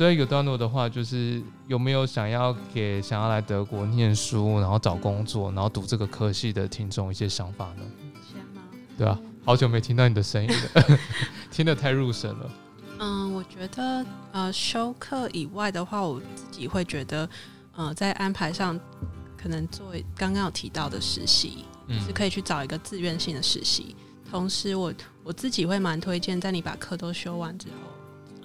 最后一个段落的话，就是有没有想要给想要来德国念书，然后找工作，然后读这个科系的听众一些想法呢？先吗？对啊，好久没听到你的声音了，听得太入神了。嗯，我觉得呃，修课以外的话，我自己会觉得，呃，在安排上可能做刚刚有提到的实习，是可以去找一个自愿性的实习。同时，我我自己会蛮推荐，在你把课都修完之后，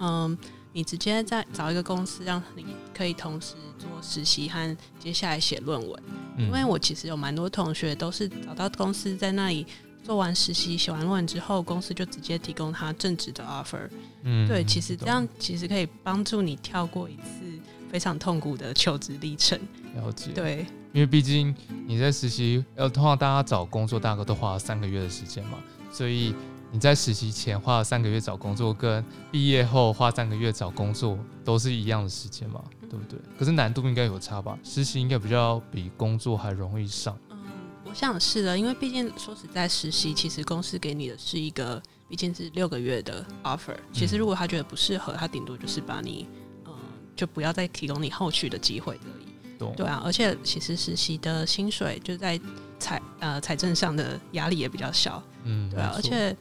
嗯，你直接在找一个公司，让你可以同时做实习和接下来写论文。因为我其实有蛮多同学都是找到公司在那里。做完实习、写完论文之后，公司就直接提供他正职的 offer。嗯，对，其实这样其实可以帮助你跳过一次非常痛苦的求职历程。了解，对，因为毕竟你在实习，呃，通常大家找工作大概都花了三个月的时间嘛，所以你在实习前花了三个月找工作，跟毕业后花三个月找工作都是一样的时间嘛，对不对？可是难度应该有差吧？实习应该比较比工作还容易上。嗯，我想是的，因为毕竟说实在，实习其实公司给你的是一个，毕竟是六个月的 offer。其实如果他觉得不适合，他顶多就是把你，嗯，就不要再提供你后续的机会而已。对啊，而且其实实习的薪水就在财呃财政上的压力也比较小。嗯，对啊，而且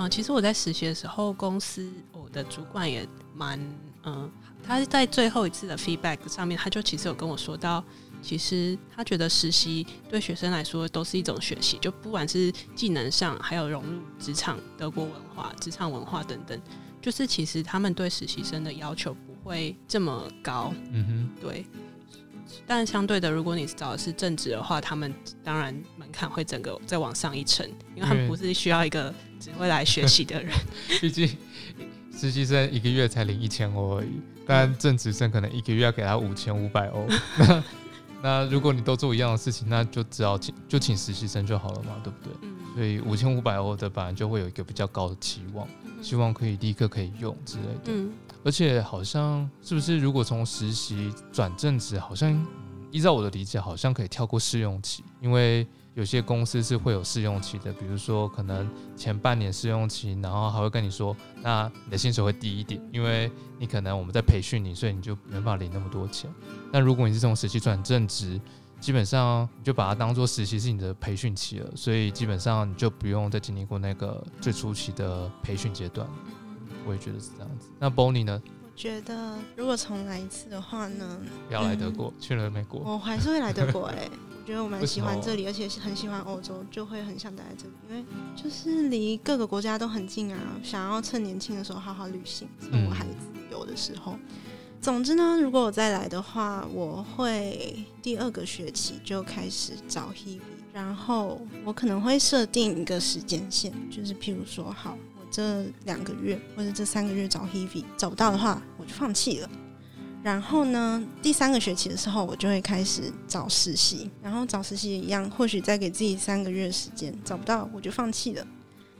嗯，其实我在实习的时候，公司我的主管也蛮嗯，他在最后一次的 feedback 上面，他就其实有跟我说到。其实他觉得实习对学生来说都是一种学习，就不管是技能上，还有融入职场、德国文化、职场文化等等，就是其实他们对实习生的要求不会这么高。嗯哼，对。但相对的，如果你找的是正职的话，他们当然门槛会整个再往上一层，因为他们不是需要一个只会来学习的人。毕竟实习生一个月才领一千欧而已，但正职生可能一个月要给他五千五百欧。那如果你都做一样的事情，那就只要请就请实习生就好了嘛，对不对？嗯。所以五千五百欧的本来就会有一个比较高的期望，希望可以立刻可以用之类的。嗯。而且好像是不是如果从实习转正职，好像依照我的理解，好像可以跳过试用期，因为。有些公司是会有试用期的，比如说可能前半年试用期，然后还会跟你说，那你的薪水会低一点，因为你可能我们在培训你，所以你就没办法领那么多钱。但如果你是从实习转正职，基本上你就把它当做实习是你的培训期了，所以基本上你就不用再经历过那个最初期的培训阶段。我也觉得是这样子。那 Bonnie 呢？我觉得如果重来一次的话呢，不要来德国，去了美国，我还是会来德国哎。我觉得我蛮喜欢这里，而且是很喜欢欧洲，就会很想待在这里，因为就是离各个国家都很近啊。想要趁年轻的时候好好旅行，趁我还自由的时候。总之呢，如果我再来的话，我会第二个学期就开始找 Hebe，然后我可能会设定一个时间线，就是譬如说，好，我这两个月或者这三个月找 Hebe 找不到的话，我就放弃了。然后呢，第三个学期的时候，我就会开始找实习。然后找实习也一样，或许再给自己三个月时间，找不到我就放弃了。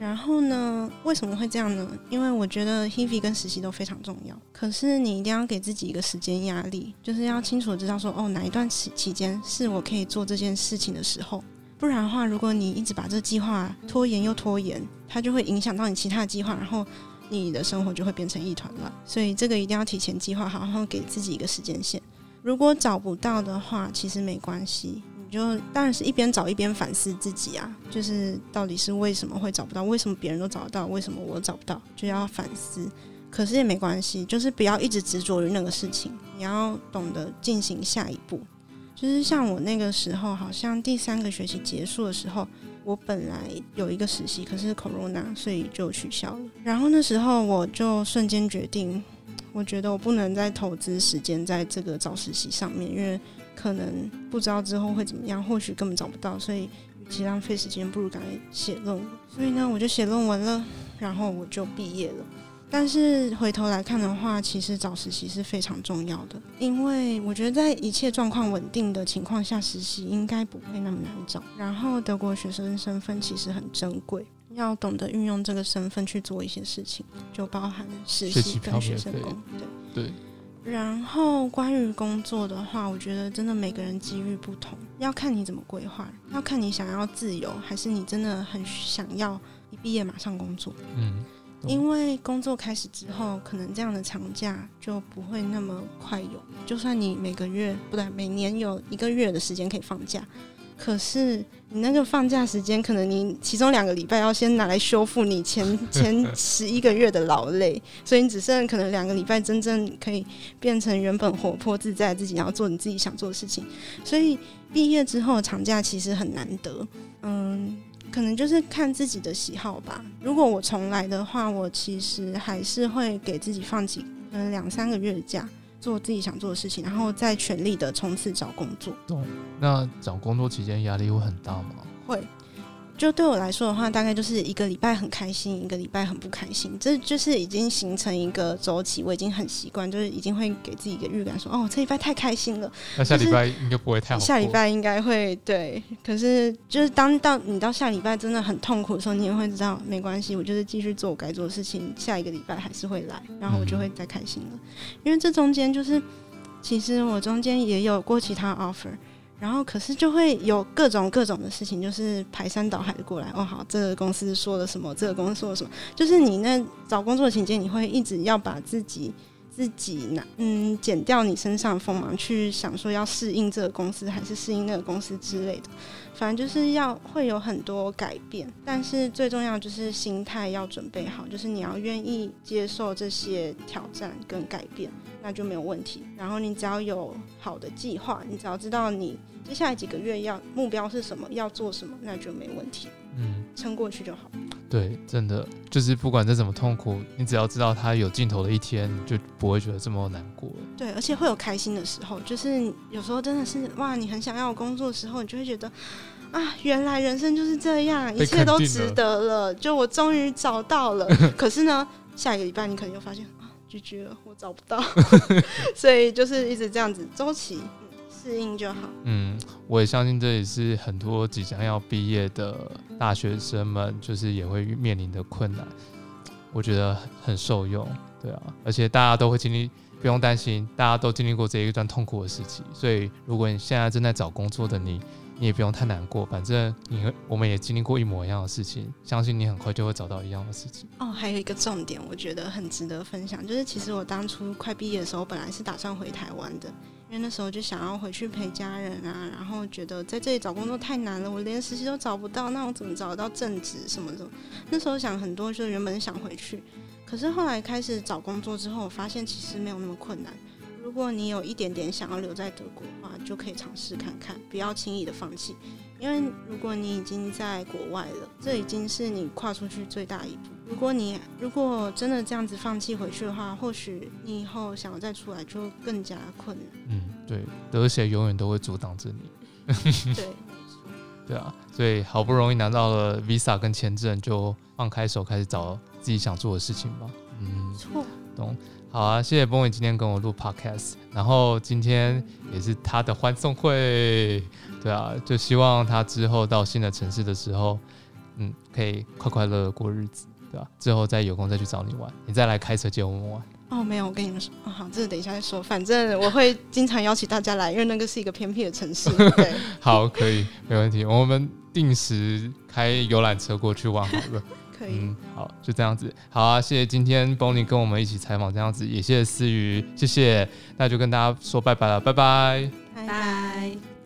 然后呢，为什么会这样呢？因为我觉得 Heavy 跟实习都非常重要。可是你一定要给自己一个时间压力，就是要清楚知道说，哦，哪一段期期间是我可以做这件事情的时候。不然的话，如果你一直把这计划拖延又拖延，它就会影响到你其他的计划，然后。你的生活就会变成一团乱，所以这个一定要提前计划好，然后给自己一个时间线。如果找不到的话，其实没关系，就当然是一边找一边反思自己啊，就是到底是为什么会找不到，为什么别人都找得到，为什么我找不到，就要反思。可是也没关系，就是不要一直执着于那个事情，你要懂得进行下一步。就是像我那个时候，好像第三个学期结束的时候。我本来有一个实习，可是 corona，所以就取消了。然后那时候我就瞬间决定，我觉得我不能再投资时间在这个找实习上面，因为可能不知道之后会怎么样，或许根本找不到。所以与其浪费时间，不如赶快写论文。所以呢，我就写论文了，然后我就毕业了。但是回头来看的话，其实找实习是非常重要的，因为我觉得在一切状况稳定的情况下，实习应该不会那么难找。然后德国学生身份其实很珍贵，要懂得运用这个身份去做一些事情，就包含实习跟学生工。对对。然后关于工作的话，我觉得真的每个人机遇不同，要看你怎么规划，要看你想要自由，还是你真的很想要一毕业马上工作。嗯。因为工作开始之后，可能这样的长假就不会那么快有。就算你每个月不对，每年有一个月的时间可以放假，可是你那个放假时间，可能你其中两个礼拜要先拿来修复你前 前十一个月的劳累，所以你只剩可能两个礼拜真正可以变成原本活泼自在自己，然后做你自己想做的事情。所以毕业之后长假其实很难得，嗯。可能就是看自己的喜好吧。如果我重来的话，我其实还是会给自己放几嗯两三个月的假，做自己想做的事情，然后再全力的冲刺找工作。懂？那找工作期间压力会很大吗？会。就对我来说的话，大概就是一个礼拜很开心，一个礼拜很不开心，这就是已经形成一个周期，我已经很习惯，就是已经会给自己一个预感，说哦，这礼拜太开心了。那下礼拜应该不会太好。下礼拜应该会对，可是就是当到你到下礼拜真的很痛苦的时候，你也会知道没关系，我就是继续做我该做的事情，下一个礼拜还是会来，然后我就会再开心了。因为这中间就是，其实我中间也有过其他 offer。然后，可是就会有各种各种的事情，就是排山倒海的过来。哦，好，这个公司说了什么？这个公司说了什么？就是你那找工作的情节，你会一直要把自己自己拿嗯减掉你身上锋芒，去想说要适应这个公司，还是适应那个公司之类的。反正就是要会有很多改变，但是最重要就是心态要准备好，就是你要愿意接受这些挑战跟改变，那就没有问题。然后你只要有好的计划，你只要知道你。接下来几个月要目标是什么？要做什么？那就没问题。嗯，撑过去就好。对，真的就是不管再怎么痛苦，你只要知道它有尽头的一天，就不会觉得这么难过。对，而且会有开心的时候，就是有时候真的是哇，你很想要工作的时候，你就会觉得啊，原来人生就是这样，一切都值得了。就我终于找到了。可是呢，下一个礼拜你可能又发现啊，拒绝了，我找不到。所以就是一直这样子周期。适应就好。嗯，我也相信这也是很多即将要毕业的大学生们，就是也会面临的困难。我觉得很受用，对啊，而且大家都会经历，不用担心，大家都经历过这一段痛苦的时期。所以，如果你现在正在找工作的你，你也不用太难过，反正你我们也经历过一模一样的事情，相信你很快就会找到一样的事情。哦，还有一个重点，我觉得很值得分享，就是其实我当初快毕业的时候，本来是打算回台湾的。因为那时候就想要回去陪家人啊，然后觉得在这里找工作太难了，我连实习都找不到，那我怎么找得到正职什么的？那时候想很多，就原本想回去，可是后来开始找工作之后，我发现其实没有那么困难。如果你有一点点想要留在德国的话，就可以尝试看看，不要轻易的放弃。因为如果你已经在国外了，这已经是你跨出去最大一步。如果你如果真的这样子放弃回去的话，或许你以后想要再出来就更加困难。嗯，对，德协永远都会阻挡着你。对，对啊，所以好不容易拿到了 visa 跟签证，就放开手开始找自己想做的事情吧。嗯，错，懂。好啊，谢谢 o y 今天跟我录 podcast，然后今天也是他的欢送会，对啊，就希望他之后到新的城市的时候，嗯，可以快快乐乐过日子，对吧？之后再有空再去找你玩，你再来开车接我们玩。哦，没有，我跟你们说，哦，好，这个等一下再说，反正我会经常邀请大家来，因为那个是一个偏僻的城市。对，好，可以，没问题，我们定时开游览车过去玩好了。嗯，好，就这样子，好啊，谢谢今天 Bonnie 跟我们一起采访，这样子也谢谢思雨，谢谢，那就跟大家说拜拜了，拜拜，拜拜。